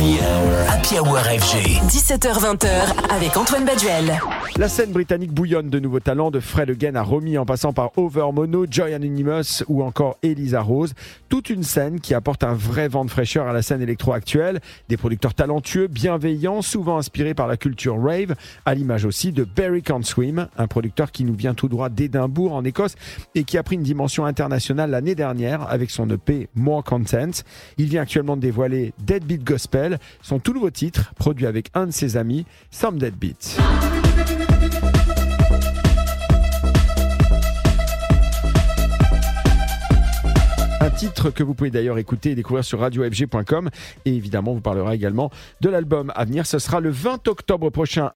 Happy Hour FG. 17h20h avec Antoine Baduel. La scène britannique bouillonne de nouveaux talents, de Fred Again à Romy en passant par Overmono, Joy Anonymous ou encore Elisa Rose. Toute une scène qui apporte un vrai vent de fraîcheur à la scène électro actuelle. Des producteurs talentueux, bienveillants, souvent inspirés par la culture rave, à l'image aussi de Barry Can't Swim, un producteur qui nous vient tout droit d'Édimbourg en Écosse et qui a pris une dimension internationale l'année dernière avec son EP More Content. Il vient actuellement de dévoiler Deadbeat Gospel, son tout nouveau titre, produit avec un de ses amis, Some Deadbeat. Un titre que vous pouvez d'ailleurs écouter et découvrir sur radiofg.com. Et évidemment, vous parlera également de l'album à venir. Ce sera le 20 octobre prochain